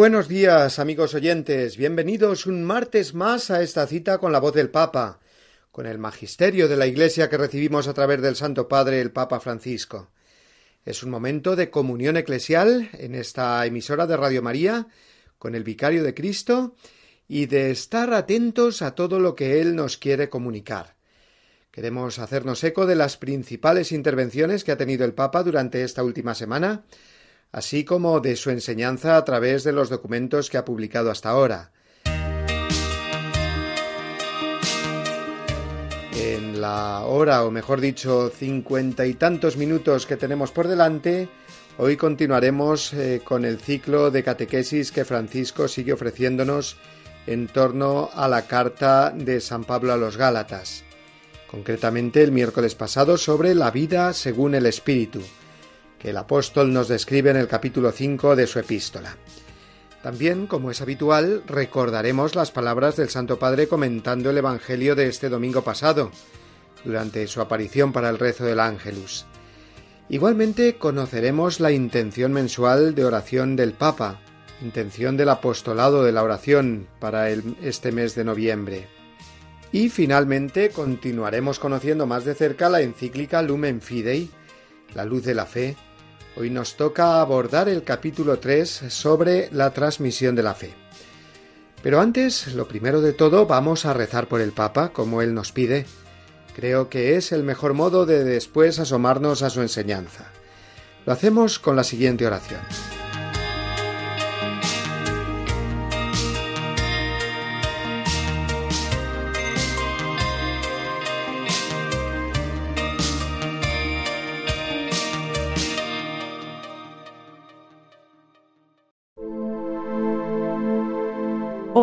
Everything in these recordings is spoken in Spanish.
Buenos días, amigos oyentes. Bienvenidos un martes más a esta cita con la voz del Papa, con el magisterio de la Iglesia que recibimos a través del Santo Padre, el Papa Francisco. Es un momento de comunión eclesial en esta emisora de Radio María con el Vicario de Cristo y de estar atentos a todo lo que Él nos quiere comunicar. Queremos hacernos eco de las principales intervenciones que ha tenido el Papa durante esta última semana, así como de su enseñanza a través de los documentos que ha publicado hasta ahora. En la hora, o mejor dicho, cincuenta y tantos minutos que tenemos por delante, hoy continuaremos eh, con el ciclo de catequesis que Francisco sigue ofreciéndonos en torno a la carta de San Pablo a los Gálatas, concretamente el miércoles pasado sobre la vida según el Espíritu que el apóstol nos describe en el capítulo 5 de su epístola. También, como es habitual, recordaremos las palabras del Santo Padre comentando el Evangelio de este domingo pasado, durante su aparición para el rezo del Ángelus. Igualmente conoceremos la intención mensual de oración del Papa, intención del apostolado de la oración para este mes de noviembre. Y finalmente continuaremos conociendo más de cerca la encíclica Lumen Fidei, la luz de la fe, Hoy nos toca abordar el capítulo 3 sobre la transmisión de la fe. Pero antes, lo primero de todo, vamos a rezar por el Papa, como él nos pide. Creo que es el mejor modo de después asomarnos a su enseñanza. Lo hacemos con la siguiente oración.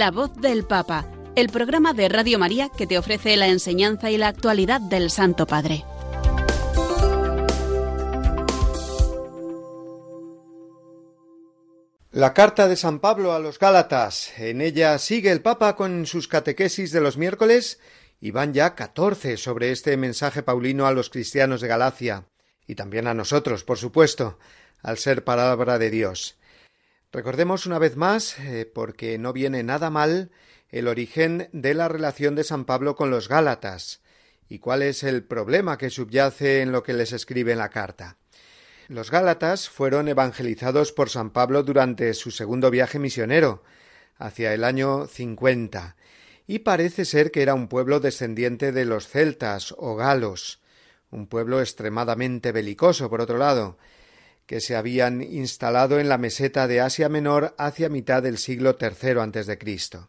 La voz del Papa, el programa de Radio María que te ofrece la enseñanza y la actualidad del Santo Padre. La carta de San Pablo a los Gálatas. En ella sigue el Papa con sus catequesis de los miércoles y van ya catorce sobre este mensaje paulino a los cristianos de Galacia y también a nosotros, por supuesto, al ser palabra de Dios. Recordemos una vez más, eh, porque no viene nada mal, el origen de la relación de San Pablo con los Gálatas y cuál es el problema que subyace en lo que les escribe en la carta. Los Gálatas fueron evangelizados por San Pablo durante su segundo viaje misionero, hacia el año 50, y parece ser que era un pueblo descendiente de los celtas o galos, un pueblo extremadamente belicoso, por otro lado, que se habían instalado en la meseta de Asia Menor hacia mitad del siglo III Cristo.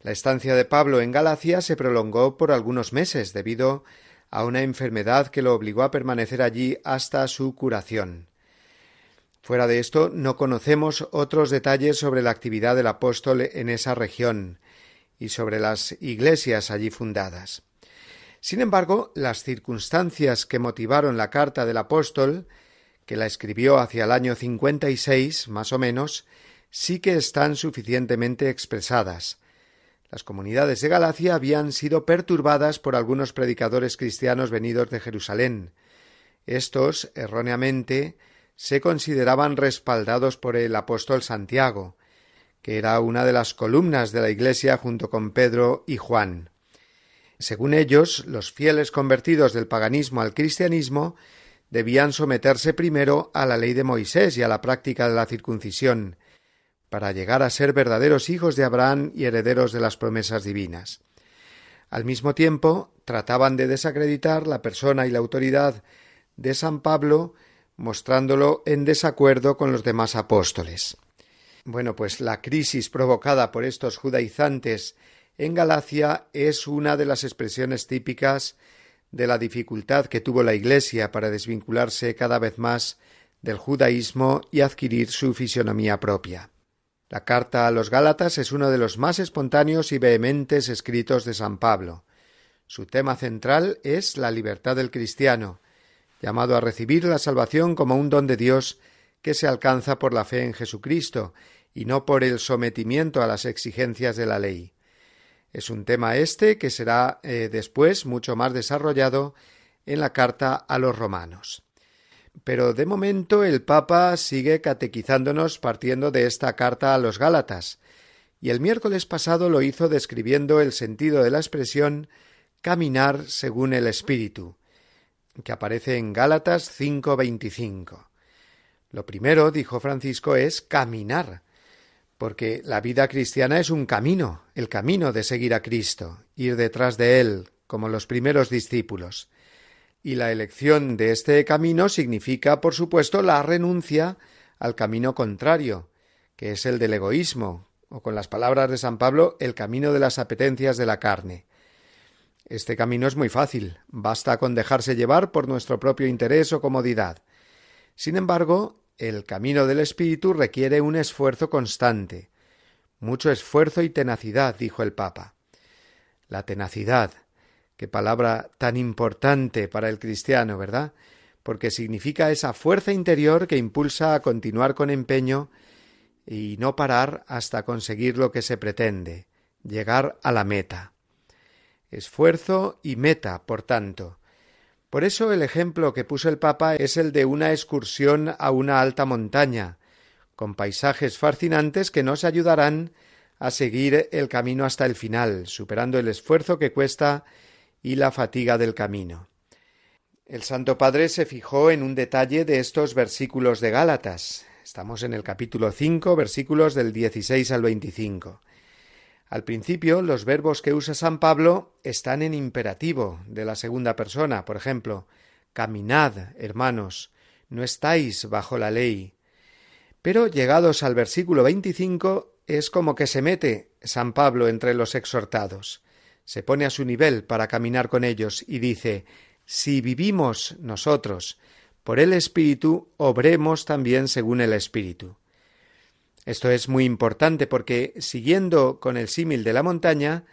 La estancia de Pablo en Galacia se prolongó por algunos meses debido a una enfermedad que lo obligó a permanecer allí hasta su curación. Fuera de esto, no conocemos otros detalles sobre la actividad del apóstol en esa región y sobre las iglesias allí fundadas. Sin embargo, las circunstancias que motivaron la carta del apóstol, que la escribió hacia el año 56, más o menos, sí que están suficientemente expresadas. Las comunidades de Galacia habían sido perturbadas por algunos predicadores cristianos venidos de Jerusalén. Estos, erróneamente, se consideraban respaldados por el apóstol Santiago, que era una de las columnas de la Iglesia junto con Pedro y Juan. Según ellos, los fieles convertidos del paganismo al cristianismo debían someterse primero a la ley de Moisés y a la práctica de la circuncisión, para llegar a ser verdaderos hijos de Abraham y herederos de las promesas divinas. Al mismo tiempo, trataban de desacreditar la persona y la autoridad de San Pablo mostrándolo en desacuerdo con los demás apóstoles. Bueno, pues la crisis provocada por estos judaizantes en Galacia es una de las expresiones típicas de la dificultad que tuvo la Iglesia para desvincularse cada vez más del judaísmo y adquirir su fisionomía propia. La carta a los Gálatas es uno de los más espontáneos y vehementes escritos de San Pablo. Su tema central es la libertad del cristiano, llamado a recibir la salvación como un don de Dios que se alcanza por la fe en Jesucristo y no por el sometimiento a las exigencias de la ley. Es un tema este que será eh, después mucho más desarrollado en la carta a los romanos. Pero de momento el Papa sigue catequizándonos partiendo de esta carta a los Gálatas, y el miércoles pasado lo hizo describiendo el sentido de la expresión caminar según el Espíritu, que aparece en Gálatas 5:25. Lo primero, dijo Francisco, es caminar, porque la vida cristiana es un camino, el camino de seguir a Cristo, ir detrás de Él, como los primeros discípulos. Y la elección de este camino significa, por supuesto, la renuncia al camino contrario, que es el del egoísmo, o con las palabras de San Pablo, el camino de las apetencias de la carne. Este camino es muy fácil, basta con dejarse llevar por nuestro propio interés o comodidad. Sin embargo, el camino del espíritu requiere un esfuerzo constante, mucho esfuerzo y tenacidad, dijo el Papa. La tenacidad, qué palabra tan importante para el cristiano, ¿verdad? Porque significa esa fuerza interior que impulsa a continuar con empeño y no parar hasta conseguir lo que se pretende, llegar a la meta esfuerzo y meta, por tanto. Por eso el ejemplo que puso el Papa es el de una excursión a una alta montaña, con paisajes fascinantes que nos ayudarán a seguir el camino hasta el final, superando el esfuerzo que cuesta y la fatiga del camino. El Santo Padre se fijó en un detalle de estos versículos de Gálatas. Estamos en el capítulo 5, versículos del 16 al 25. Al principio, los verbos que usa San Pablo están en imperativo de la segunda persona. Por ejemplo, caminad, hermanos, no estáis bajo la ley. Pero llegados al versículo 25 es como que se mete San Pablo entre los exhortados. Se pone a su nivel para caminar con ellos y dice Si vivimos nosotros por el Espíritu, obremos también según el Espíritu. Esto es muy importante porque, siguiendo con el símil de la montaña,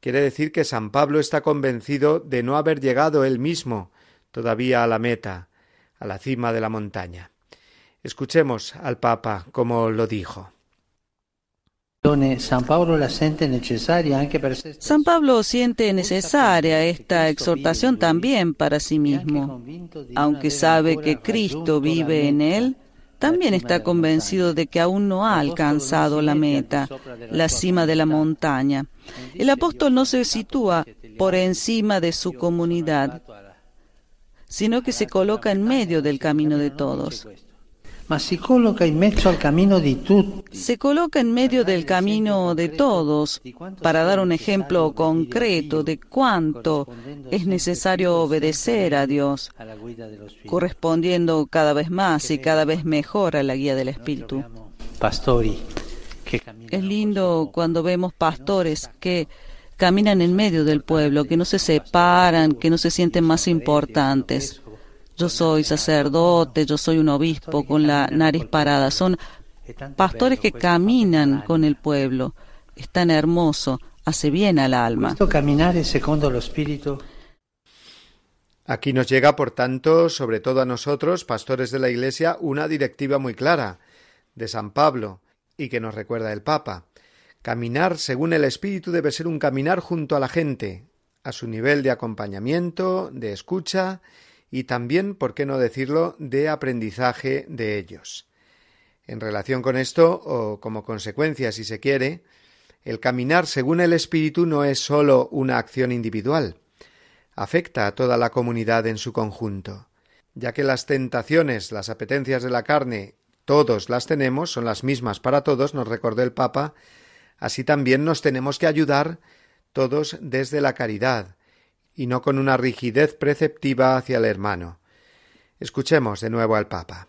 quiere decir que San Pablo está convencido de no haber llegado él mismo todavía a la meta, a la cima de la montaña. Escuchemos al Papa como lo dijo. San Pablo siente necesaria esta exhortación también para sí mismo, aunque sabe que Cristo vive en él también está convencido de que aún no ha alcanzado la meta, la cima de la montaña. El apóstol no se sitúa por encima de su comunidad, sino que se coloca en medio del camino de todos se coloca en medio del camino de todos. para dar un ejemplo concreto de cuánto es necesario obedecer a Dios, correspondiendo cada vez más y cada vez mejor a la guía del Espíritu. Es lindo cuando vemos pastores que caminan en medio del pueblo, que no se separan, que no se sienten más importantes yo soy sacerdote, yo soy un obispo con la nariz parada. Son pastores que caminan con el pueblo. Es tan hermoso, hace bien al alma. Aquí nos llega, por tanto, sobre todo a nosotros, pastores de la Iglesia, una directiva muy clara de San Pablo y que nos recuerda el Papa. Caminar según el Espíritu debe ser un caminar junto a la gente, a su nivel de acompañamiento, de escucha y también, por qué no decirlo, de aprendizaje de ellos. En relación con esto, o como consecuencia, si se quiere, el caminar según el Espíritu no es sólo una acción individual, afecta a toda la comunidad en su conjunto, ya que las tentaciones, las apetencias de la carne, todos las tenemos, son las mismas para todos, nos recordó el Papa, así también nos tenemos que ayudar todos desde la caridad, y no con una rigidez preceptiva hacia el hermano. Escuchemos de nuevo al Papa.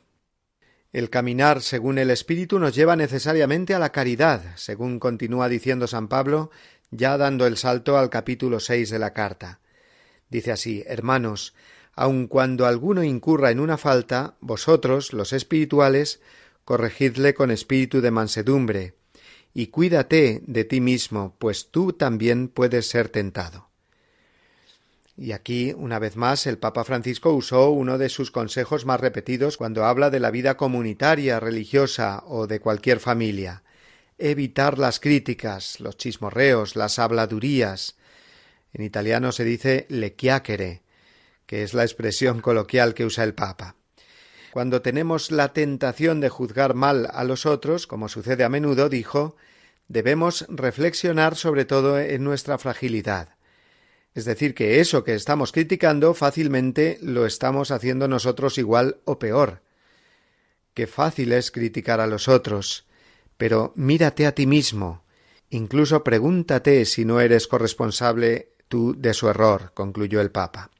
El caminar según el Espíritu nos lleva necesariamente a la caridad, según continúa diciendo San Pablo, ya dando el salto al capítulo seis de la carta. Dice así Hermanos, aun cuando alguno incurra en una falta, vosotros, los espirituales, corregidle con espíritu de mansedumbre, y cuídate de ti mismo, pues tú también puedes ser tentado. Y aquí, una vez más, el Papa Francisco usó uno de sus consejos más repetidos cuando habla de la vida comunitaria, religiosa o de cualquier familia. Evitar las críticas, los chismorreos, las habladurías, en italiano se dice le chiacchiere, que es la expresión coloquial que usa el Papa. Cuando tenemos la tentación de juzgar mal a los otros, como sucede a menudo, dijo, debemos reflexionar sobre todo en nuestra fragilidad. Es decir, que eso que estamos criticando fácilmente lo estamos haciendo nosotros igual o peor. Qué fácil es criticar a los otros, pero mírate a ti mismo, incluso pregúntate si no eres corresponsable de su error, concluyó el Papa.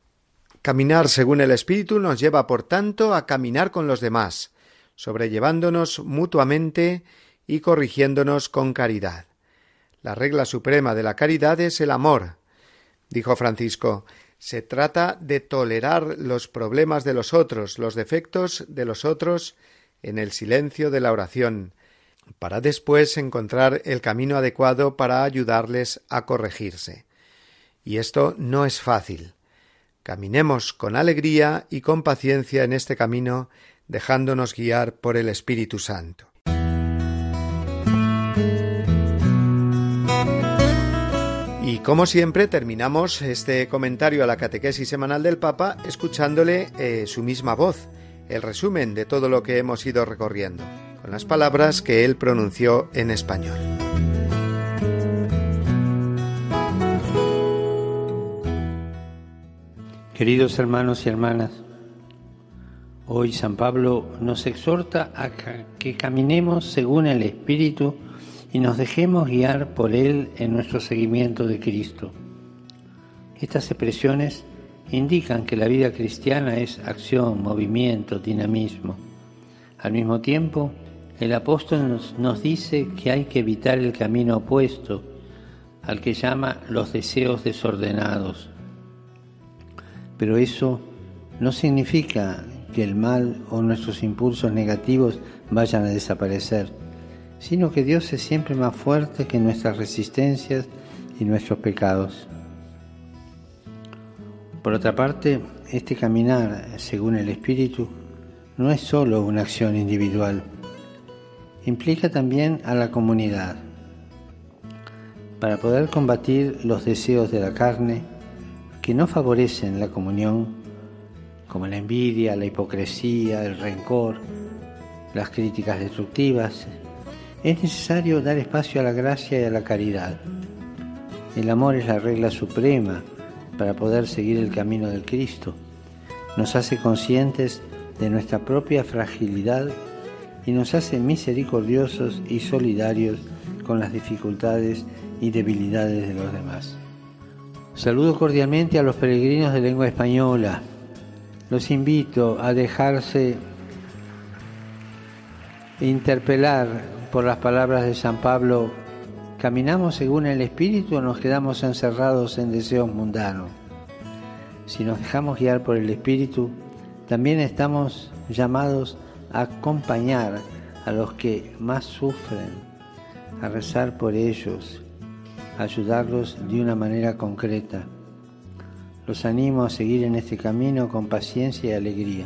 Caminar según el Espíritu nos lleva, por tanto, a caminar con los demás, sobrellevándonos mutuamente y corrigiéndonos con caridad. La regla suprema de la caridad es el amor. Dijo Francisco, se trata de tolerar los problemas de los otros, los defectos de los otros, en el silencio de la oración, para después encontrar el camino adecuado para ayudarles a corregirse. Y esto no es fácil. Caminemos con alegría y con paciencia en este camino, dejándonos guiar por el Espíritu Santo. Y como siempre terminamos este comentario a la catequesis semanal del Papa escuchándole eh, su misma voz, el resumen de todo lo que hemos ido recorriendo, con las palabras que él pronunció en español. Queridos hermanos y hermanas, hoy San Pablo nos exhorta a que caminemos según el Espíritu y nos dejemos guiar por Él en nuestro seguimiento de Cristo. Estas expresiones indican que la vida cristiana es acción, movimiento, dinamismo. Al mismo tiempo, el apóstol nos, dice que hay que evitar el camino opuesto al que llama los deseos desordenados pero eso no significa que el mal o nuestros impulsos negativos vayan a desaparecer, sino que Dios es siempre más fuerte que nuestras resistencias y nuestros pecados. Por otra parte, este caminar según el Espíritu no es solo una acción individual, implica también a la comunidad. Para poder combatir los deseos de la carne, que no favorecen la comunión, como la envidia, la hipocresía, el rencor, las críticas destructivas, es necesario dar espacio a la gracia y a la caridad. El amor es la regla suprema para poder seguir el camino del Cristo. Nos hace conscientes de nuestra propia fragilidad y nos hace misericordiosos y solidarios con las dificultades y debilidades de los demás. Saludo cordialmente a los peregrinos de lengua española. Los invito a dejarse interpelar por las palabras de San Pablo. ¿Caminamos según el Espíritu o nos quedamos encerrados en deseos mundanos? Si nos dejamos guiar por el Espíritu, También estamos llamados a acompañar a los que más sufren, a rezar por ellos, a ayudarlos de una manera concreta. Los animo a seguir en este camino con paciencia y alegría.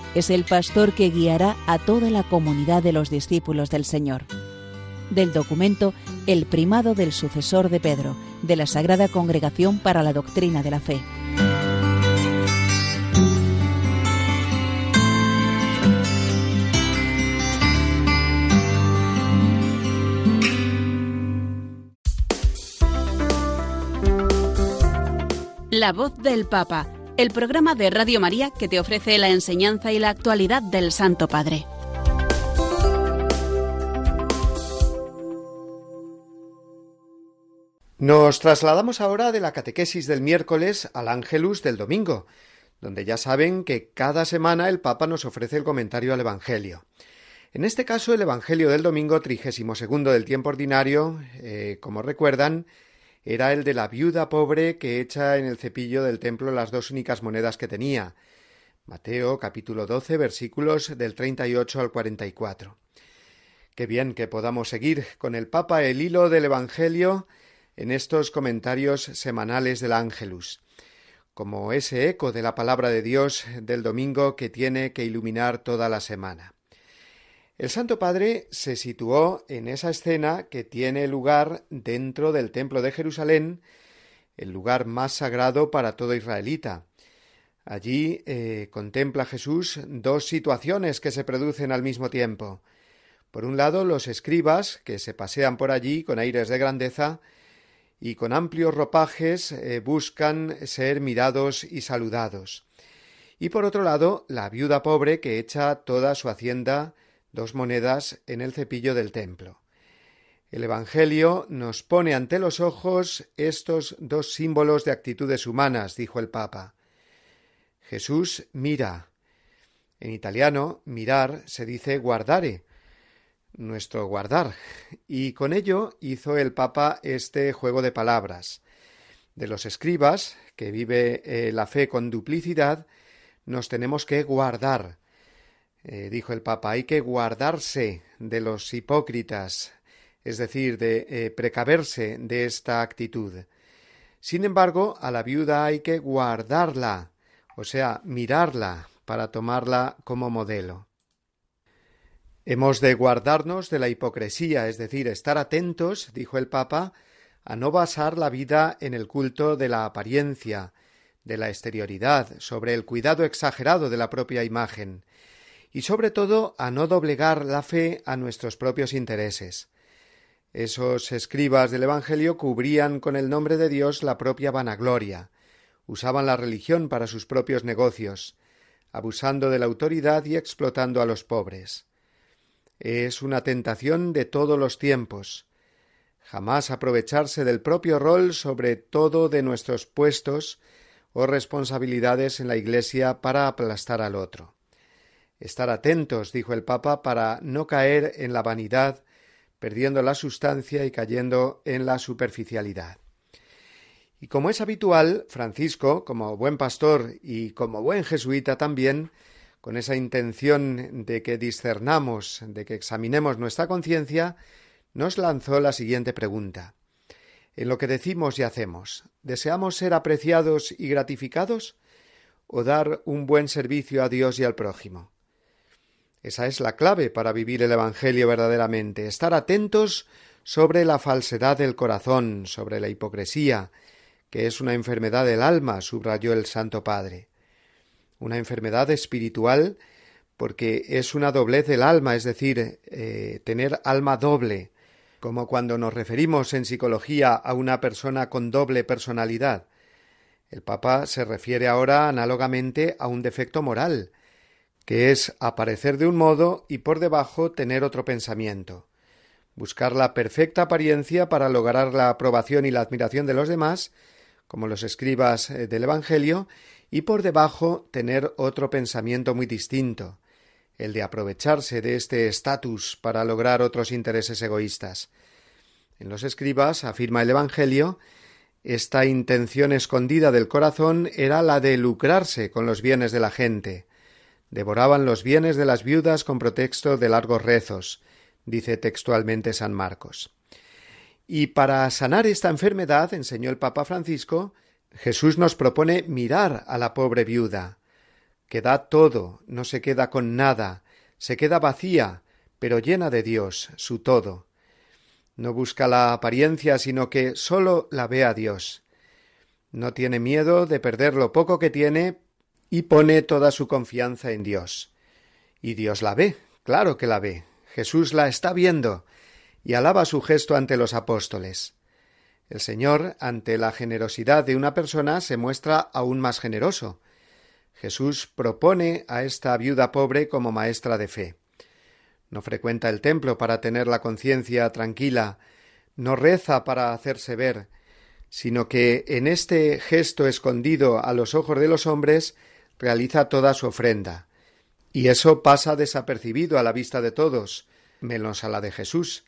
es el pastor que guiará a toda la comunidad de los discípulos del Señor. Del documento El primado del sucesor de Pedro, de la Sagrada Congregación para la Doctrina de la Fe. La voz del Papa el programa de Radio María que te ofrece la enseñanza y la actualidad del Santo Padre. Nos trasladamos ahora de la catequesis del miércoles al ángelus del domingo, donde ya saben que cada semana el Papa nos ofrece el comentario al Evangelio. En este caso, el Evangelio del domingo trigésimo segundo del tiempo ordinario, eh, como recuerdan, era el de la viuda pobre que echa en el cepillo del templo las dos únicas monedas que tenía. Mateo capítulo 12 versículos del 38 al 44. Qué bien que podamos seguir con el Papa el hilo del Evangelio en estos comentarios semanales del Ángelus, como ese eco de la palabra de Dios del domingo que tiene que iluminar toda la semana. El Santo Padre se situó en esa escena que tiene lugar dentro del Templo de Jerusalén, el lugar más sagrado para todo israelita. Allí eh, contempla Jesús dos situaciones que se producen al mismo tiempo. Por un lado, los escribas, que se pasean por allí con aires de grandeza, y con amplios ropajes eh, buscan ser mirados y saludados. Y por otro lado, la viuda pobre que echa toda su hacienda dos monedas en el cepillo del templo. El Evangelio nos pone ante los ojos estos dos símbolos de actitudes humanas, dijo el Papa. Jesús mira. En italiano, mirar se dice guardare, nuestro guardar, y con ello hizo el Papa este juego de palabras. De los escribas, que vive eh, la fe con duplicidad, nos tenemos que guardar, eh, dijo el Papa, hay que guardarse de los hipócritas, es decir, de eh, precaverse de esta actitud. Sin embargo, a la viuda hay que guardarla, o sea, mirarla para tomarla como modelo. Hemos de guardarnos de la hipocresía, es decir, estar atentos, dijo el Papa, a no basar la vida en el culto de la apariencia, de la exterioridad, sobre el cuidado exagerado de la propia imagen, y sobre todo a no doblegar la fe a nuestros propios intereses. Esos escribas del Evangelio cubrían con el nombre de Dios la propia vanagloria, usaban la religión para sus propios negocios, abusando de la autoridad y explotando a los pobres. Es una tentación de todos los tiempos. Jamás aprovecharse del propio rol sobre todo de nuestros puestos o responsabilidades en la Iglesia para aplastar al otro. Estar atentos, dijo el Papa, para no caer en la vanidad, perdiendo la sustancia y cayendo en la superficialidad. Y como es habitual, Francisco, como buen pastor y como buen jesuita también, con esa intención de que discernamos, de que examinemos nuestra conciencia, nos lanzó la siguiente pregunta. En lo que decimos y hacemos, ¿deseamos ser apreciados y gratificados o dar un buen servicio a Dios y al prójimo? Esa es la clave para vivir el Evangelio verdaderamente, estar atentos sobre la falsedad del corazón, sobre la hipocresía, que es una enfermedad del alma, subrayó el Santo Padre. Una enfermedad espiritual porque es una doblez del alma, es decir, eh, tener alma doble, como cuando nos referimos en psicología a una persona con doble personalidad. El Papa se refiere ahora análogamente a un defecto moral, que es aparecer de un modo y por debajo tener otro pensamiento, buscar la perfecta apariencia para lograr la aprobación y la admiración de los demás, como los escribas eh, del Evangelio, y por debajo tener otro pensamiento muy distinto, el de aprovecharse de este estatus para lograr otros intereses egoístas. En los escribas, afirma el Evangelio, esta intención escondida del corazón era la de lucrarse con los bienes de la gente. Devoraban los bienes de las viudas con pretexto de largos rezos, dice textualmente San Marcos. Y para sanar esta enfermedad, enseñó el Papa Francisco, Jesús nos propone mirar a la pobre viuda, que da todo, no se queda con nada, se queda vacía, pero llena de Dios, su todo. No busca la apariencia, sino que sólo la ve a Dios. No tiene miedo de perder lo poco que tiene y pone toda su confianza en Dios. Y Dios la ve, claro que la ve. Jesús la está viendo y alaba su gesto ante los apóstoles. El Señor, ante la generosidad de una persona, se muestra aún más generoso. Jesús propone a esta viuda pobre como maestra de fe. No frecuenta el templo para tener la conciencia tranquila, no reza para hacerse ver, sino que en este gesto escondido a los ojos de los hombres realiza toda su ofrenda. Y eso pasa desapercibido a la vista de todos, menos a la de Jesús.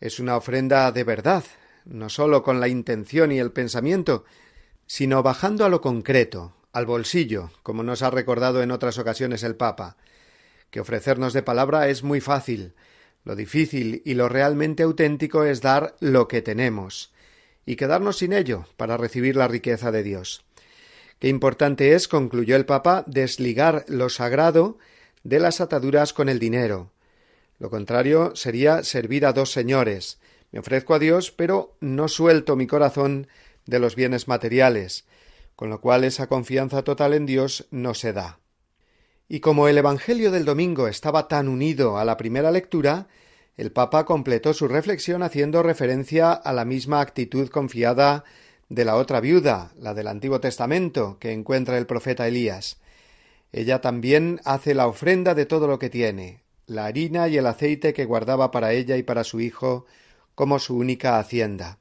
Es una ofrenda de verdad, no sólo con la intención y el pensamiento, sino bajando a lo concreto, al bolsillo, como nos ha recordado en otras ocasiones el Papa, que ofrecernos de palabra es muy fácil, lo difícil y lo realmente auténtico es dar lo que tenemos, y quedarnos sin ello para recibir la riqueza de Dios. Qué importante es, concluyó el Papa, desligar lo sagrado de las ataduras con el dinero. Lo contrario sería servir a dos señores. Me ofrezco a Dios, pero no suelto mi corazón de los bienes materiales, con lo cual esa confianza total en Dios no se da. Y como el Evangelio del domingo estaba tan unido a la primera lectura, el Papa completó su reflexión haciendo referencia a la misma actitud confiada de la otra viuda, la del Antiguo Testamento, que encuentra el profeta Elías. Ella también hace la ofrenda de todo lo que tiene, la harina y el aceite que guardaba para ella y para su hijo como su única hacienda.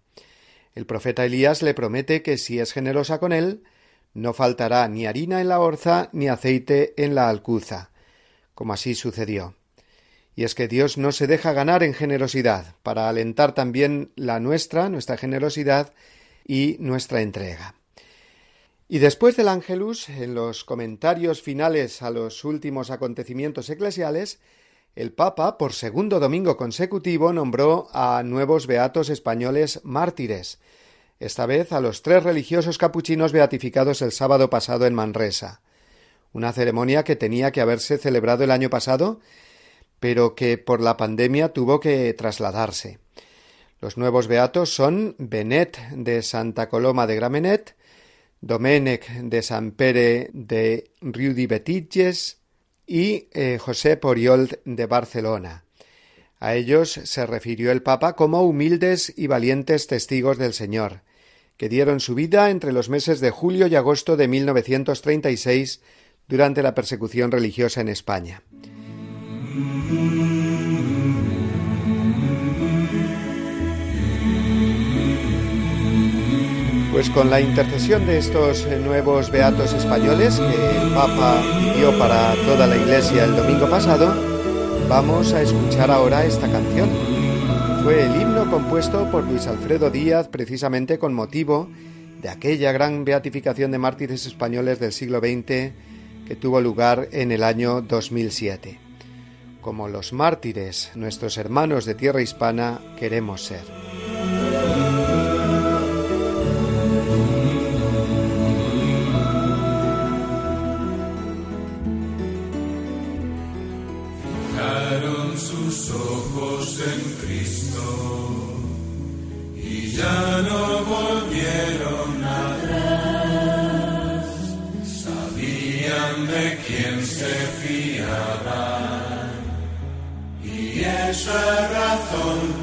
El profeta Elías le promete que si es generosa con él, no faltará ni harina en la orza ni aceite en la alcuza, como así sucedió. Y es que Dios no se deja ganar en generosidad, para alentar también la nuestra, nuestra generosidad y nuestra entrega. Y después del Ángelus, en los comentarios finales a los últimos acontecimientos eclesiales, el Papa, por segundo domingo consecutivo, nombró a nuevos beatos españoles mártires, esta vez a los tres religiosos capuchinos beatificados el sábado pasado en Manresa, una ceremonia que tenía que haberse celebrado el año pasado, pero que por la pandemia tuvo que trasladarse. Los nuevos beatos son Benet de Santa Coloma de Gramenet, Domènec de San Pere de Riudibetitges, y eh, José Poriol de Barcelona. A ellos se refirió el Papa como humildes y valientes testigos del Señor, que dieron su vida entre los meses de julio y agosto de 1936 durante la persecución religiosa en España. Pues con la intercesión de estos eh, nuevos beatos españoles que el Papa dio para toda la Iglesia el domingo pasado, vamos a escuchar ahora esta canción. Fue el himno compuesto por Luis Alfredo Díaz precisamente con motivo de aquella gran beatificación de mártires españoles del siglo XX que tuvo lugar en el año 2007. Como los mártires, nuestros hermanos de tierra hispana, queremos ser. Esa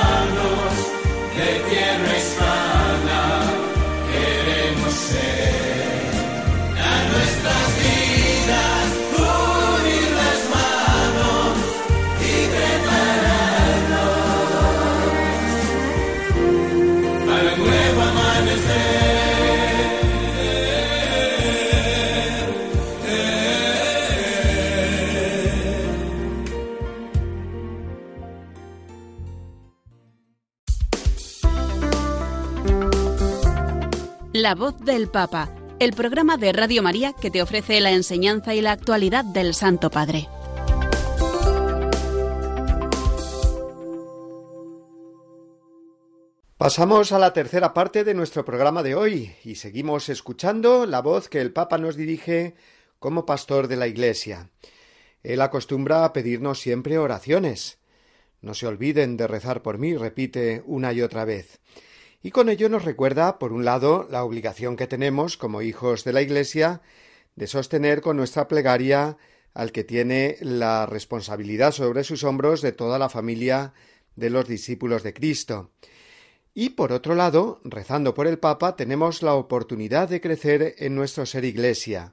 hermanos de tierra hispana, La voz del Papa, el programa de Radio María que te ofrece la enseñanza y la actualidad del Santo Padre. Pasamos a la tercera parte de nuestro programa de hoy y seguimos escuchando la voz que el Papa nos dirige como pastor de la Iglesia. Él acostumbra a pedirnos siempre oraciones. No se olviden de rezar por mí, repite una y otra vez. Y con ello nos recuerda, por un lado, la obligación que tenemos como hijos de la Iglesia de sostener con nuestra plegaria al que tiene la responsabilidad sobre sus hombros de toda la familia de los discípulos de Cristo. Y por otro lado, rezando por el Papa, tenemos la oportunidad de crecer en nuestro ser Iglesia,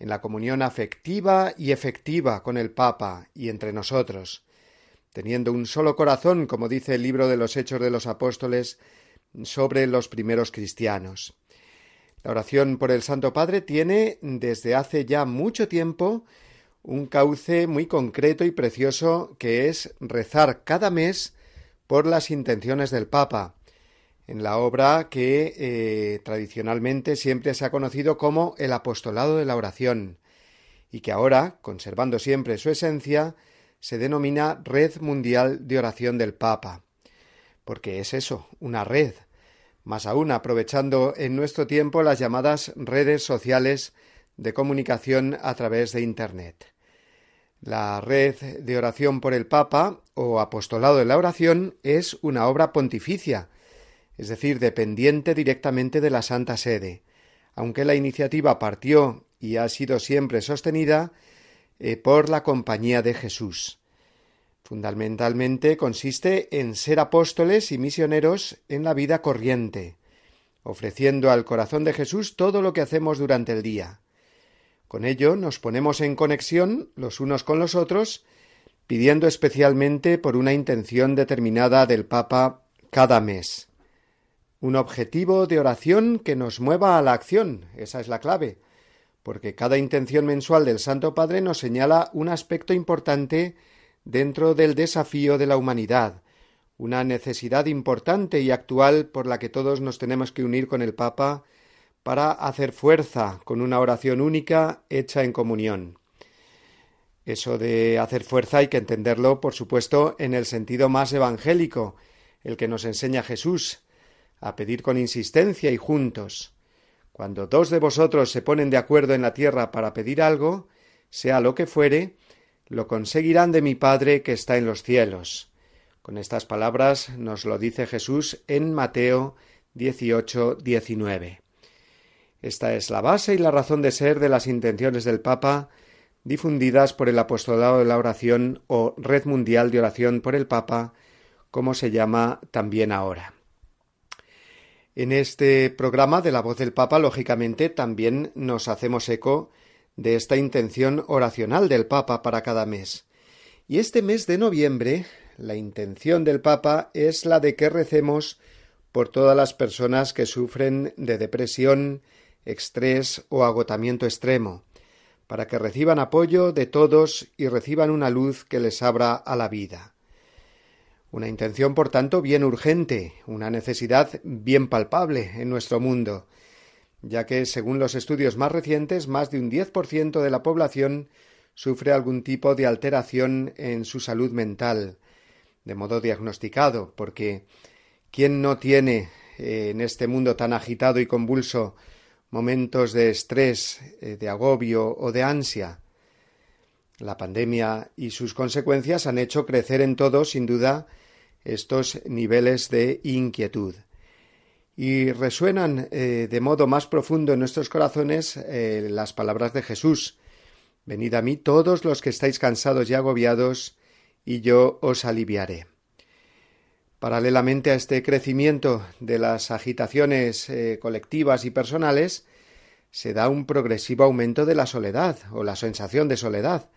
en la comunión afectiva y efectiva con el Papa y entre nosotros, teniendo un solo corazón, como dice el libro de los Hechos de los Apóstoles sobre los primeros cristianos. La oración por el Santo Padre tiene desde hace ya mucho tiempo un cauce muy concreto y precioso que es rezar cada mes por las intenciones del Papa, en la obra que eh, tradicionalmente siempre se ha conocido como el apostolado de la oración, y que ahora, conservando siempre su esencia, se denomina Red Mundial de Oración del Papa. Porque es eso, una red, más aún aprovechando en nuestro tiempo las llamadas redes sociales de comunicación a través de Internet. La red de oración por el Papa o apostolado de la oración es una obra pontificia, es decir, dependiente directamente de la Santa Sede, aunque la iniciativa partió y ha sido siempre sostenida eh, por la Compañía de Jesús. Fundamentalmente consiste en ser apóstoles y misioneros en la vida corriente, ofreciendo al corazón de Jesús todo lo que hacemos durante el día. Con ello nos ponemos en conexión los unos con los otros, pidiendo especialmente por una intención determinada del Papa cada mes. Un objetivo de oración que nos mueva a la acción, esa es la clave, porque cada intención mensual del Santo Padre nos señala un aspecto importante dentro del desafío de la humanidad, una necesidad importante y actual por la que todos nos tenemos que unir con el Papa para hacer fuerza con una oración única hecha en comunión. Eso de hacer fuerza hay que entenderlo, por supuesto, en el sentido más evangélico, el que nos enseña Jesús, a pedir con insistencia y juntos. Cuando dos de vosotros se ponen de acuerdo en la tierra para pedir algo, sea lo que fuere, lo conseguirán de mi Padre que está en los cielos. Con estas palabras nos lo dice Jesús en Mateo 18, 19. Esta es la base y la razón de ser de las intenciones del Papa difundidas por el Apostolado de la Oración o Red Mundial de Oración por el Papa, como se llama también ahora. En este programa de la voz del Papa, lógicamente, también nos hacemos eco de esta intención oracional del Papa para cada mes. Y este mes de noviembre, la intención del Papa es la de que recemos por todas las personas que sufren de depresión, estrés o agotamiento extremo, para que reciban apoyo de todos y reciban una luz que les abra a la vida. Una intención, por tanto, bien urgente, una necesidad bien palpable en nuestro mundo, ya que, según los estudios más recientes, más de un 10% de la población sufre algún tipo de alteración en su salud mental, de modo diagnosticado, porque ¿quién no tiene eh, en este mundo tan agitado y convulso momentos de estrés, eh, de agobio o de ansia? La pandemia y sus consecuencias han hecho crecer en todos, sin duda, estos niveles de inquietud. Y resuenan eh, de modo más profundo en nuestros corazones eh, las palabras de Jesús. Venid a mí todos los que estáis cansados y agobiados, y yo os aliviaré. Paralelamente a este crecimiento de las agitaciones eh, colectivas y personales, se da un progresivo aumento de la soledad o la sensación de soledad,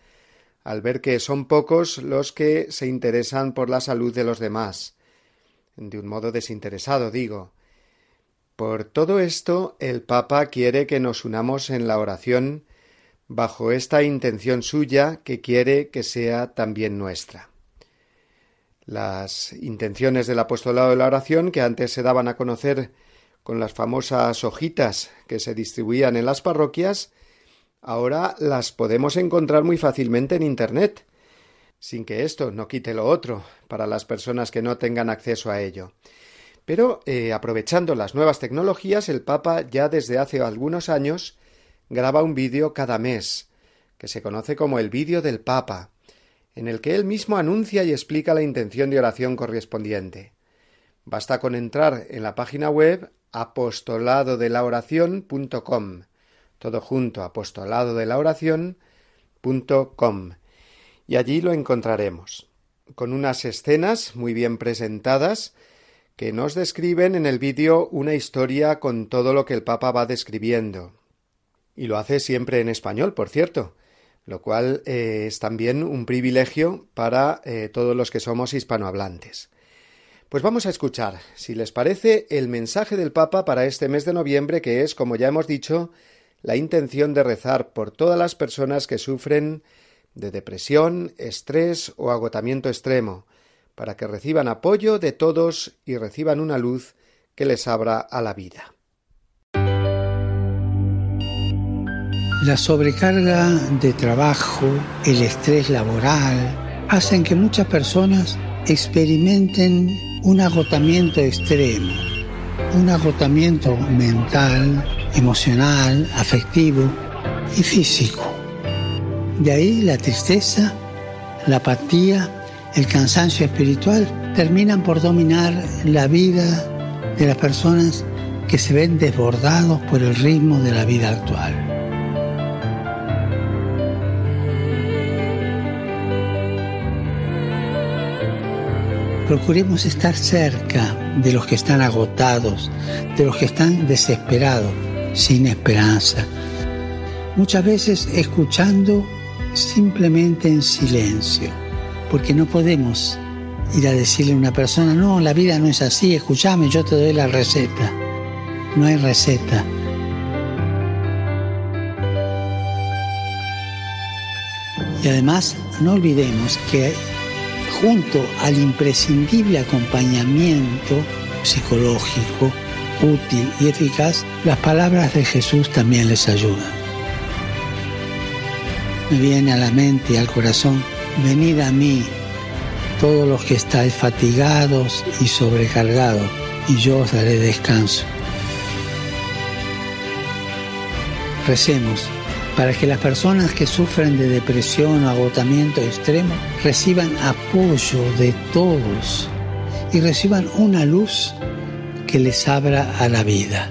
al ver que son pocos los que se interesan por la salud de los demás. De un modo desinteresado, digo. Por todo esto, el Papa quiere que nos unamos en la oración bajo esta intención suya que quiere que sea también nuestra. Las intenciones del apostolado de la oración, que antes se daban a conocer con las famosas hojitas que se distribuían en las parroquias, ahora las podemos encontrar muy fácilmente en Internet, sin que esto no quite lo otro para las personas que no tengan acceso a ello. Pero, eh, aprovechando las nuevas tecnologías, el Papa ya desde hace algunos años graba un vídeo cada mes, que se conoce como el vídeo del Papa, en el que él mismo anuncia y explica la intención de oración correspondiente. Basta con entrar en la página web apostoladodelaoración.com todo junto, apostolado de la oración, y allí lo encontraremos, con unas escenas muy bien presentadas que nos describen en el vídeo una historia con todo lo que el Papa va describiendo. Y lo hace siempre en español, por cierto, lo cual eh, es también un privilegio para eh, todos los que somos hispanohablantes. Pues vamos a escuchar, si les parece, el mensaje del Papa para este mes de noviembre, que es, como ya hemos dicho, la intención de rezar por todas las personas que sufren de depresión, estrés o agotamiento extremo, para que reciban apoyo de todos y reciban una luz que les abra a la vida. La sobrecarga de trabajo, el estrés laboral, hacen que muchas personas experimenten un agotamiento extremo, un agotamiento mental, emocional, afectivo, y físico. De ahí la tristeza, la apatía, el cansancio espiritual terminan por dominar la vida de las personas que se ven desbordados por el ritmo de la vida actual. Procuremos estar cerca de los que están agotados, de los que están desesperados, sin esperanza. Muchas veces escuchando simplemente en silencio, porque no podemos ir a decirle a una persona, no, la vida no es así, escúchame, yo te doy la receta. No hay receta. Y además, no olvidemos que junto al imprescindible acompañamiento psicológico, útil y eficaz, las palabras de Jesús también les ayudan. Me viene a la mente y al corazón, venid a mí, todos los que estáis fatigados y sobrecargados, y yo os daré descanso. Recemos para que las personas que sufren de depresión o agotamiento extremo reciban apoyo de todos y reciban una luz que les abra a la vida.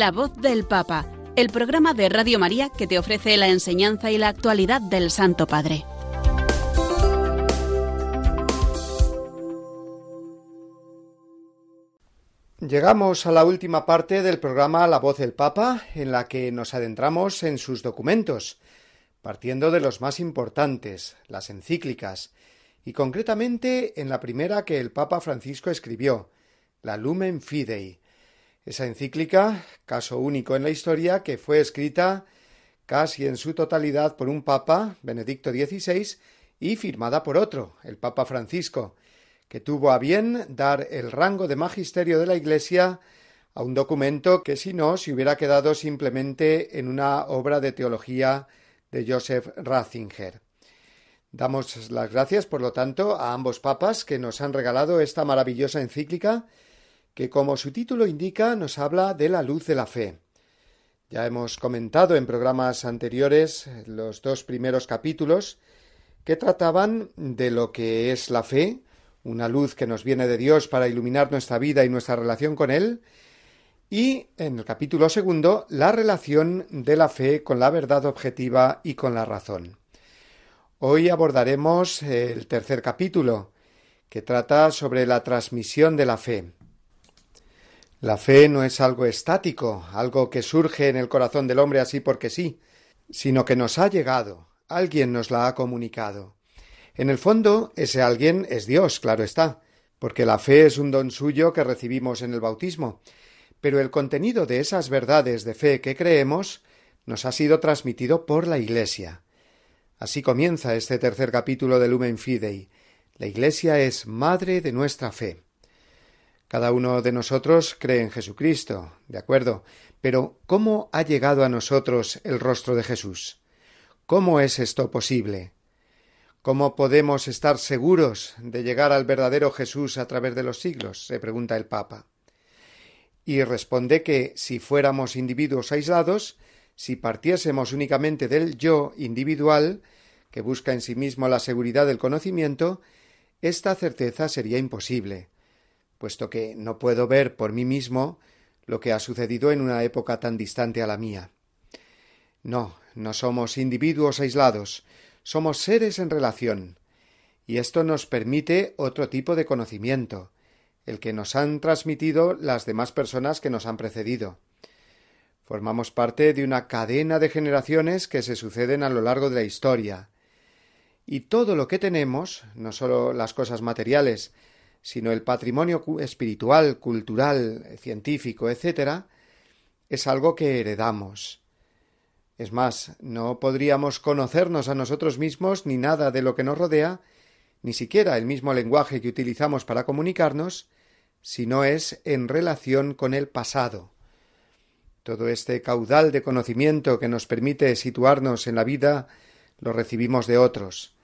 La voz del Papa, el programa de Radio María que te ofrece la enseñanza y la actualidad del Santo Padre. Llegamos a la última parte del programa La voz del Papa, en la que nos adentramos en sus documentos, partiendo de los más importantes, las encíclicas, y concretamente en la primera que el Papa Francisco escribió, la Lumen Fidei, esa encíclica, caso único en la historia, que fue escrita casi en su totalidad por un papa, Benedicto XVI, y firmada por otro, el Papa Francisco, que tuvo a bien dar el rango de magisterio de la Iglesia a un documento que si no se hubiera quedado simplemente en una obra de teología de Joseph Ratzinger. Damos las gracias, por lo tanto, a ambos papas que nos han regalado esta maravillosa encíclica que como su título indica nos habla de la luz de la fe. Ya hemos comentado en programas anteriores los dos primeros capítulos que trataban de lo que es la fe, una luz que nos viene de Dios para iluminar nuestra vida y nuestra relación con Él, y en el capítulo segundo la relación de la fe con la verdad objetiva y con la razón. Hoy abordaremos el tercer capítulo, que trata sobre la transmisión de la fe. La fe no es algo estático, algo que surge en el corazón del hombre así porque sí, sino que nos ha llegado, alguien nos la ha comunicado. En el fondo, ese alguien es Dios, claro está, porque la fe es un don suyo que recibimos en el bautismo, pero el contenido de esas verdades de fe que creemos nos ha sido transmitido por la Iglesia. Así comienza este tercer capítulo de Lumen Fidei. La Iglesia es madre de nuestra fe. Cada uno de nosotros cree en Jesucristo, de acuerdo, pero ¿cómo ha llegado a nosotros el rostro de Jesús? ¿Cómo es esto posible? ¿Cómo podemos estar seguros de llegar al verdadero Jesús a través de los siglos? se pregunta el Papa. Y responde que si fuéramos individuos aislados, si partiésemos únicamente del yo individual, que busca en sí mismo la seguridad del conocimiento, esta certeza sería imposible puesto que no puedo ver por mí mismo lo que ha sucedido en una época tan distante a la mía. No, no somos individuos aislados, somos seres en relación, y esto nos permite otro tipo de conocimiento, el que nos han transmitido las demás personas que nos han precedido. Formamos parte de una cadena de generaciones que se suceden a lo largo de la historia. Y todo lo que tenemos, no solo las cosas materiales, sino el patrimonio espiritual, cultural, científico, etc., es algo que heredamos. Es más, no podríamos conocernos a nosotros mismos ni nada de lo que nos rodea, ni siquiera el mismo lenguaje que utilizamos para comunicarnos, si no es en relación con el pasado. Todo este caudal de conocimiento que nos permite situarnos en la vida lo recibimos de otros.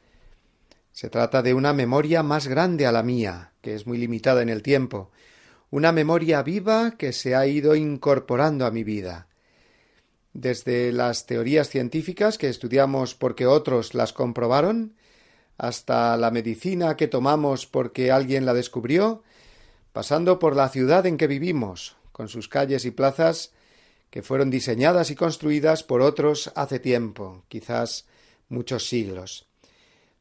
Se trata de una memoria más grande a la mía, que es muy limitada en el tiempo, una memoria viva que se ha ido incorporando a mi vida. Desde las teorías científicas que estudiamos porque otros las comprobaron, hasta la medicina que tomamos porque alguien la descubrió, pasando por la ciudad en que vivimos, con sus calles y plazas que fueron diseñadas y construidas por otros hace tiempo, quizás muchos siglos.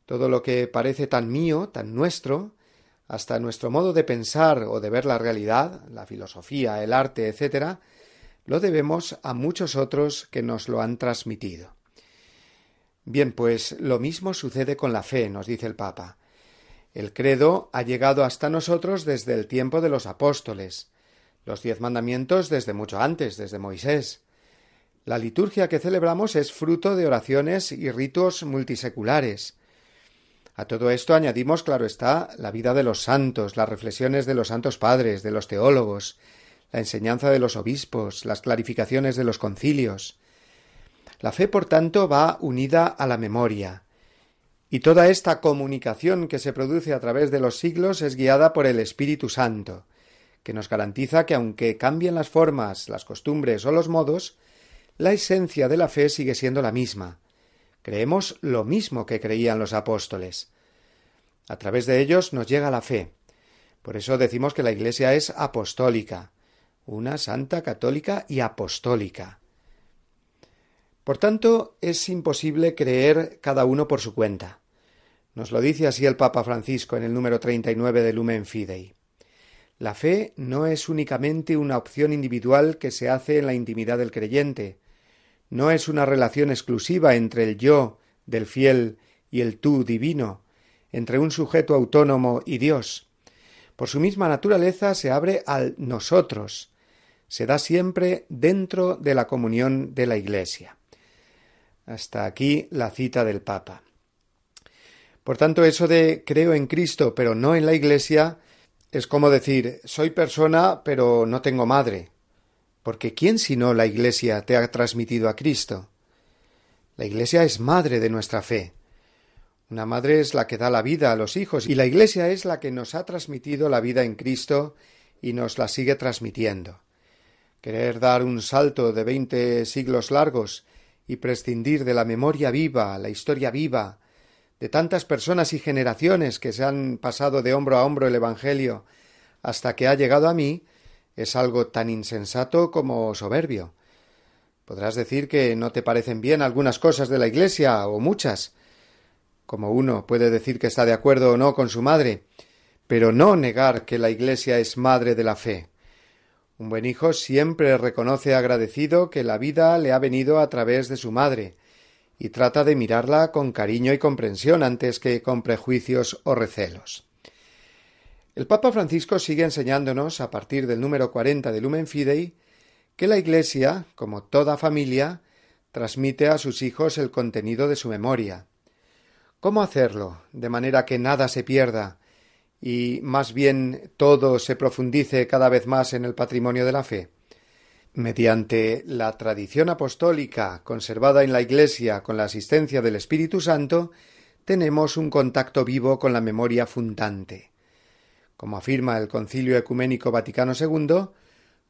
Todo lo que parece tan mío, tan nuestro, hasta nuestro modo de pensar o de ver la realidad, la filosofía, el arte, etc., lo debemos a muchos otros que nos lo han transmitido. Bien, pues lo mismo sucede con la fe, nos dice el Papa. El credo ha llegado hasta nosotros desde el tiempo de los apóstoles, los diez mandamientos desde mucho antes, desde Moisés. La liturgia que celebramos es fruto de oraciones y ritos multiseculares. A todo esto añadimos, claro está, la vida de los santos, las reflexiones de los santos padres, de los teólogos, la enseñanza de los obispos, las clarificaciones de los concilios. La fe, por tanto, va unida a la memoria, y toda esta comunicación que se produce a través de los siglos es guiada por el Espíritu Santo, que nos garantiza que aunque cambien las formas, las costumbres o los modos, la esencia de la fe sigue siendo la misma. Creemos lo mismo que creían los apóstoles. A través de ellos nos llega la fe. Por eso decimos que la Iglesia es apostólica, una santa católica y apostólica. Por tanto, es imposible creer cada uno por su cuenta. Nos lo dice así el Papa Francisco en el número 39 de Lumen Fidei. La fe no es únicamente una opción individual que se hace en la intimidad del creyente, no es una relación exclusiva entre el yo del fiel y el tú divino, entre un sujeto autónomo y Dios. Por su misma naturaleza se abre al nosotros, se da siempre dentro de la comunión de la Iglesia. Hasta aquí la cita del Papa. Por tanto, eso de creo en Cristo pero no en la Iglesia es como decir soy persona pero no tengo madre. Porque ¿quién sino la Iglesia te ha transmitido a Cristo? La Iglesia es madre de nuestra fe. Una madre es la que da la vida a los hijos y la Iglesia es la que nos ha transmitido la vida en Cristo y nos la sigue transmitiendo. Querer dar un salto de veinte siglos largos y prescindir de la memoria viva, la historia viva, de tantas personas y generaciones que se han pasado de hombro a hombro el Evangelio hasta que ha llegado a mí, es algo tan insensato como soberbio. Podrás decir que no te parecen bien algunas cosas de la Iglesia, o muchas, como uno puede decir que está de acuerdo o no con su madre, pero no negar que la Iglesia es madre de la fe. Un buen hijo siempre reconoce agradecido que la vida le ha venido a través de su madre, y trata de mirarla con cariño y comprensión antes que con prejuicios o recelos. El Papa Francisco sigue enseñándonos, a partir del número 40 de Lumen Fidei, que la Iglesia, como toda familia, transmite a sus hijos el contenido de su memoria. ¿Cómo hacerlo de manera que nada se pierda y más bien todo se profundice cada vez más en el patrimonio de la fe? Mediante la tradición apostólica conservada en la Iglesia con la asistencia del Espíritu Santo, tenemos un contacto vivo con la memoria fundante. Como afirma el Concilio Ecuménico Vaticano II,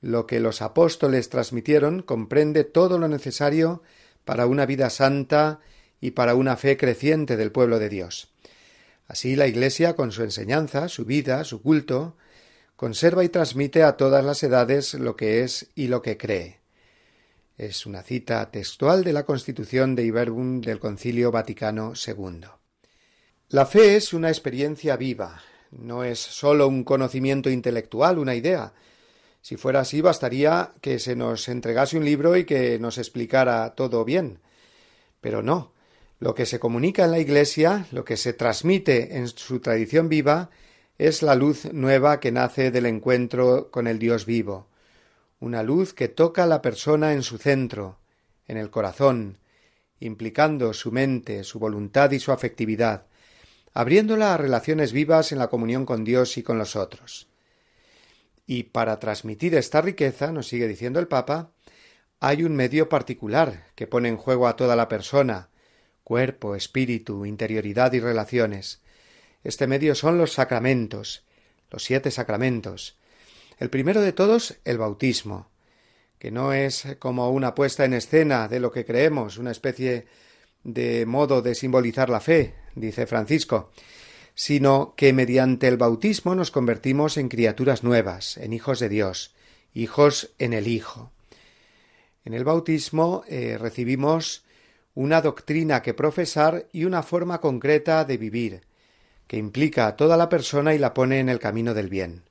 lo que los apóstoles transmitieron comprende todo lo necesario para una vida santa y para una fe creciente del pueblo de Dios. Así la Iglesia, con su enseñanza, su vida, su culto, conserva y transmite a todas las edades lo que es y lo que cree. Es una cita textual de la Constitución de Iberbum del Concilio Vaticano II. La fe es una experiencia viva, no es sólo un conocimiento intelectual, una idea. Si fuera así, bastaría que se nos entregase un libro y que nos explicara todo bien. Pero no. Lo que se comunica en la Iglesia, lo que se transmite en su tradición viva, es la luz nueva que nace del encuentro con el Dios vivo, una luz que toca a la persona en su centro, en el corazón, implicando su mente, su voluntad y su afectividad, abriéndola a relaciones vivas en la comunión con Dios y con los otros. Y para transmitir esta riqueza, nos sigue diciendo el Papa, hay un medio particular que pone en juego a toda la persona, cuerpo, espíritu, interioridad y relaciones. Este medio son los sacramentos, los siete sacramentos. El primero de todos, el bautismo, que no es como una puesta en escena de lo que creemos, una especie de modo de simbolizar la fe, dice Francisco, sino que mediante el bautismo nos convertimos en criaturas nuevas, en hijos de Dios, hijos en el Hijo. En el bautismo eh, recibimos una doctrina que profesar y una forma concreta de vivir, que implica a toda la persona y la pone en el camino del bien.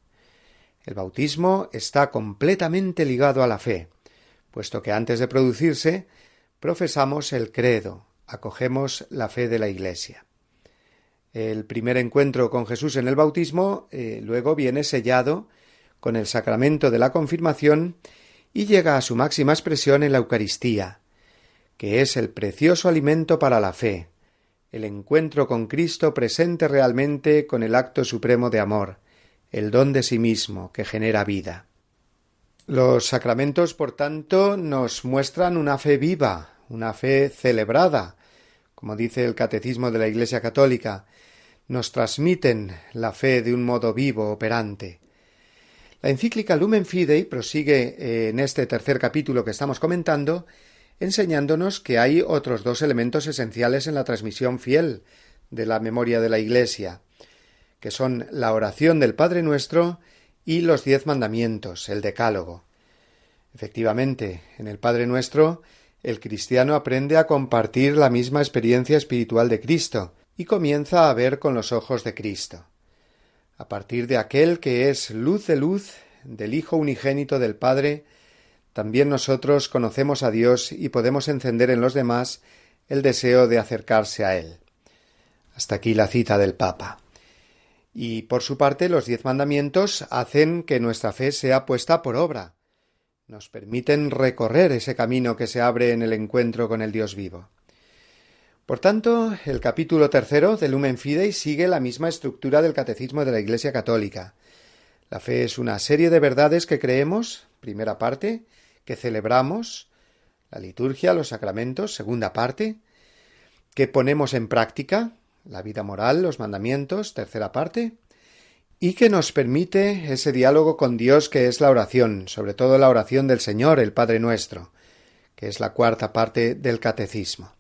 El bautismo está completamente ligado a la fe, puesto que antes de producirse profesamos el credo, acogemos la fe de la Iglesia. El primer encuentro con Jesús en el bautismo eh, luego viene sellado con el sacramento de la confirmación y llega a su máxima expresión en la Eucaristía, que es el precioso alimento para la fe, el encuentro con Cristo presente realmente con el acto supremo de amor, el don de sí mismo que genera vida. Los sacramentos, por tanto, nos muestran una fe viva, una fe celebrada, como dice el Catecismo de la Iglesia Católica, nos transmiten la fe de un modo vivo, operante. La encíclica Lumen Fidei prosigue eh, en este tercer capítulo que estamos comentando, enseñándonos que hay otros dos elementos esenciales en la transmisión fiel de la memoria de la Iglesia, que son la oración del Padre Nuestro y los diez mandamientos, el Decálogo. Efectivamente, en el Padre Nuestro el cristiano aprende a compartir la misma experiencia espiritual de Cristo y comienza a ver con los ojos de Cristo. A partir de aquel que es luz de luz, del Hijo unigénito del Padre, también nosotros conocemos a Dios y podemos encender en los demás el deseo de acercarse a Él. Hasta aquí la cita del Papa. Y por su parte los diez mandamientos hacen que nuestra fe sea puesta por obra, nos permiten recorrer ese camino que se abre en el encuentro con el Dios vivo. Por tanto, el capítulo tercero del Lumen Fidei sigue la misma estructura del Catecismo de la Iglesia Católica. La fe es una serie de verdades que creemos, primera parte, que celebramos, la liturgia, los sacramentos, segunda parte, que ponemos en práctica, la vida moral, los mandamientos, tercera parte, y que nos permite ese diálogo con Dios que es la oración, sobre todo la oración del Señor, el Padre nuestro, que es la cuarta parte del catecismo.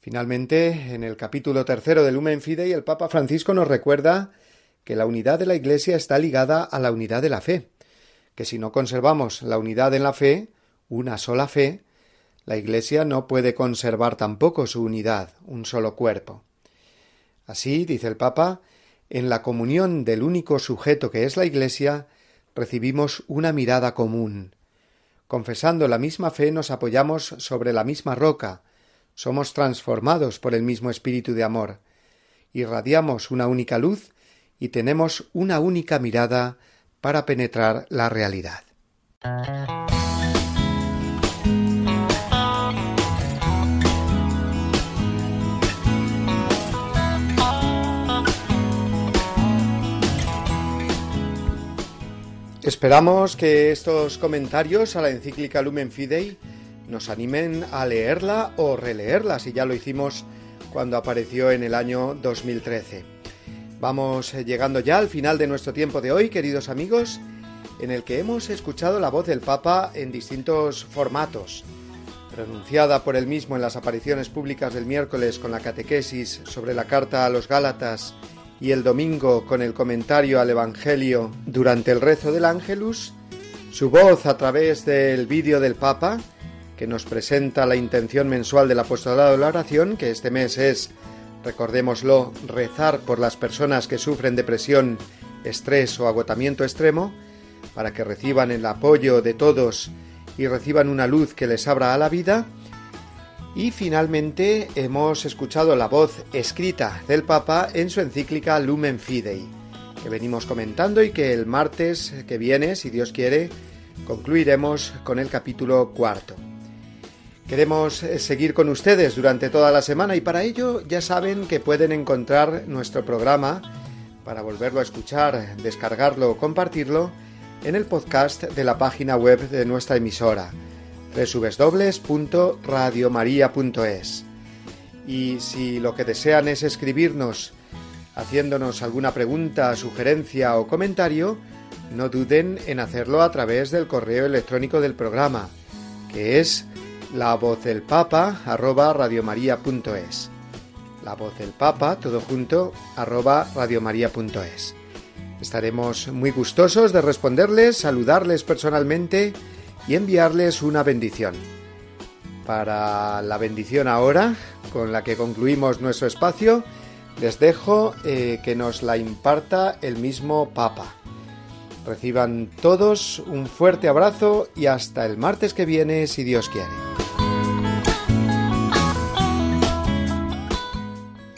Finalmente, en el capítulo tercero del Lumen Fidei, el Papa Francisco nos recuerda que la unidad de la Iglesia está ligada a la unidad de la fe, que si no conservamos la unidad en la fe, una sola fe, la Iglesia no puede conservar tampoco su unidad, un solo cuerpo. Así, dice el Papa, en la comunión del único sujeto que es la Iglesia, recibimos una mirada común. Confesando la misma fe nos apoyamos sobre la misma roca, somos transformados por el mismo espíritu de amor, irradiamos una única luz y tenemos una única mirada para penetrar la realidad. Esperamos que estos comentarios a la encíclica Lumen Fidei nos animen a leerla o releerla, si ya lo hicimos cuando apareció en el año 2013. Vamos llegando ya al final de nuestro tiempo de hoy, queridos amigos, en el que hemos escuchado la voz del Papa en distintos formatos, pronunciada por él mismo en las apariciones públicas del miércoles con la catequesis sobre la carta a los Gálatas y el domingo con el comentario al Evangelio durante el rezo del Ángelus, su voz a través del vídeo del Papa, que nos presenta la intención mensual del apostolado de la oración, que este mes es recordémoslo, rezar por las personas que sufren depresión, estrés o agotamiento extremo, para que reciban el apoyo de todos y reciban una luz que les abra a la vida. Y finalmente hemos escuchado la voz escrita del Papa en su encíclica Lumen Fidei, que venimos comentando y que el martes que viene, si Dios quiere, concluiremos con el capítulo cuarto. Queremos eh, seguir con ustedes durante toda la semana y para ello ya saben que pueden encontrar nuestro programa para volverlo a escuchar, descargarlo o compartirlo en el podcast de la página web de nuestra emisora www.radiomaria.es. Y si lo que desean es escribirnos haciéndonos alguna pregunta, sugerencia o comentario, no duden en hacerlo a través del correo electrónico del programa, que es la voz del papa arroba radiomaria.es. La voz del papa, todo junto, arroba radiomaria.es. Estaremos muy gustosos de responderles, saludarles personalmente y enviarles una bendición. Para la bendición ahora, con la que concluimos nuestro espacio, les dejo eh, que nos la imparta el mismo Papa. Reciban todos un fuerte abrazo y hasta el martes que viene, si Dios quiere.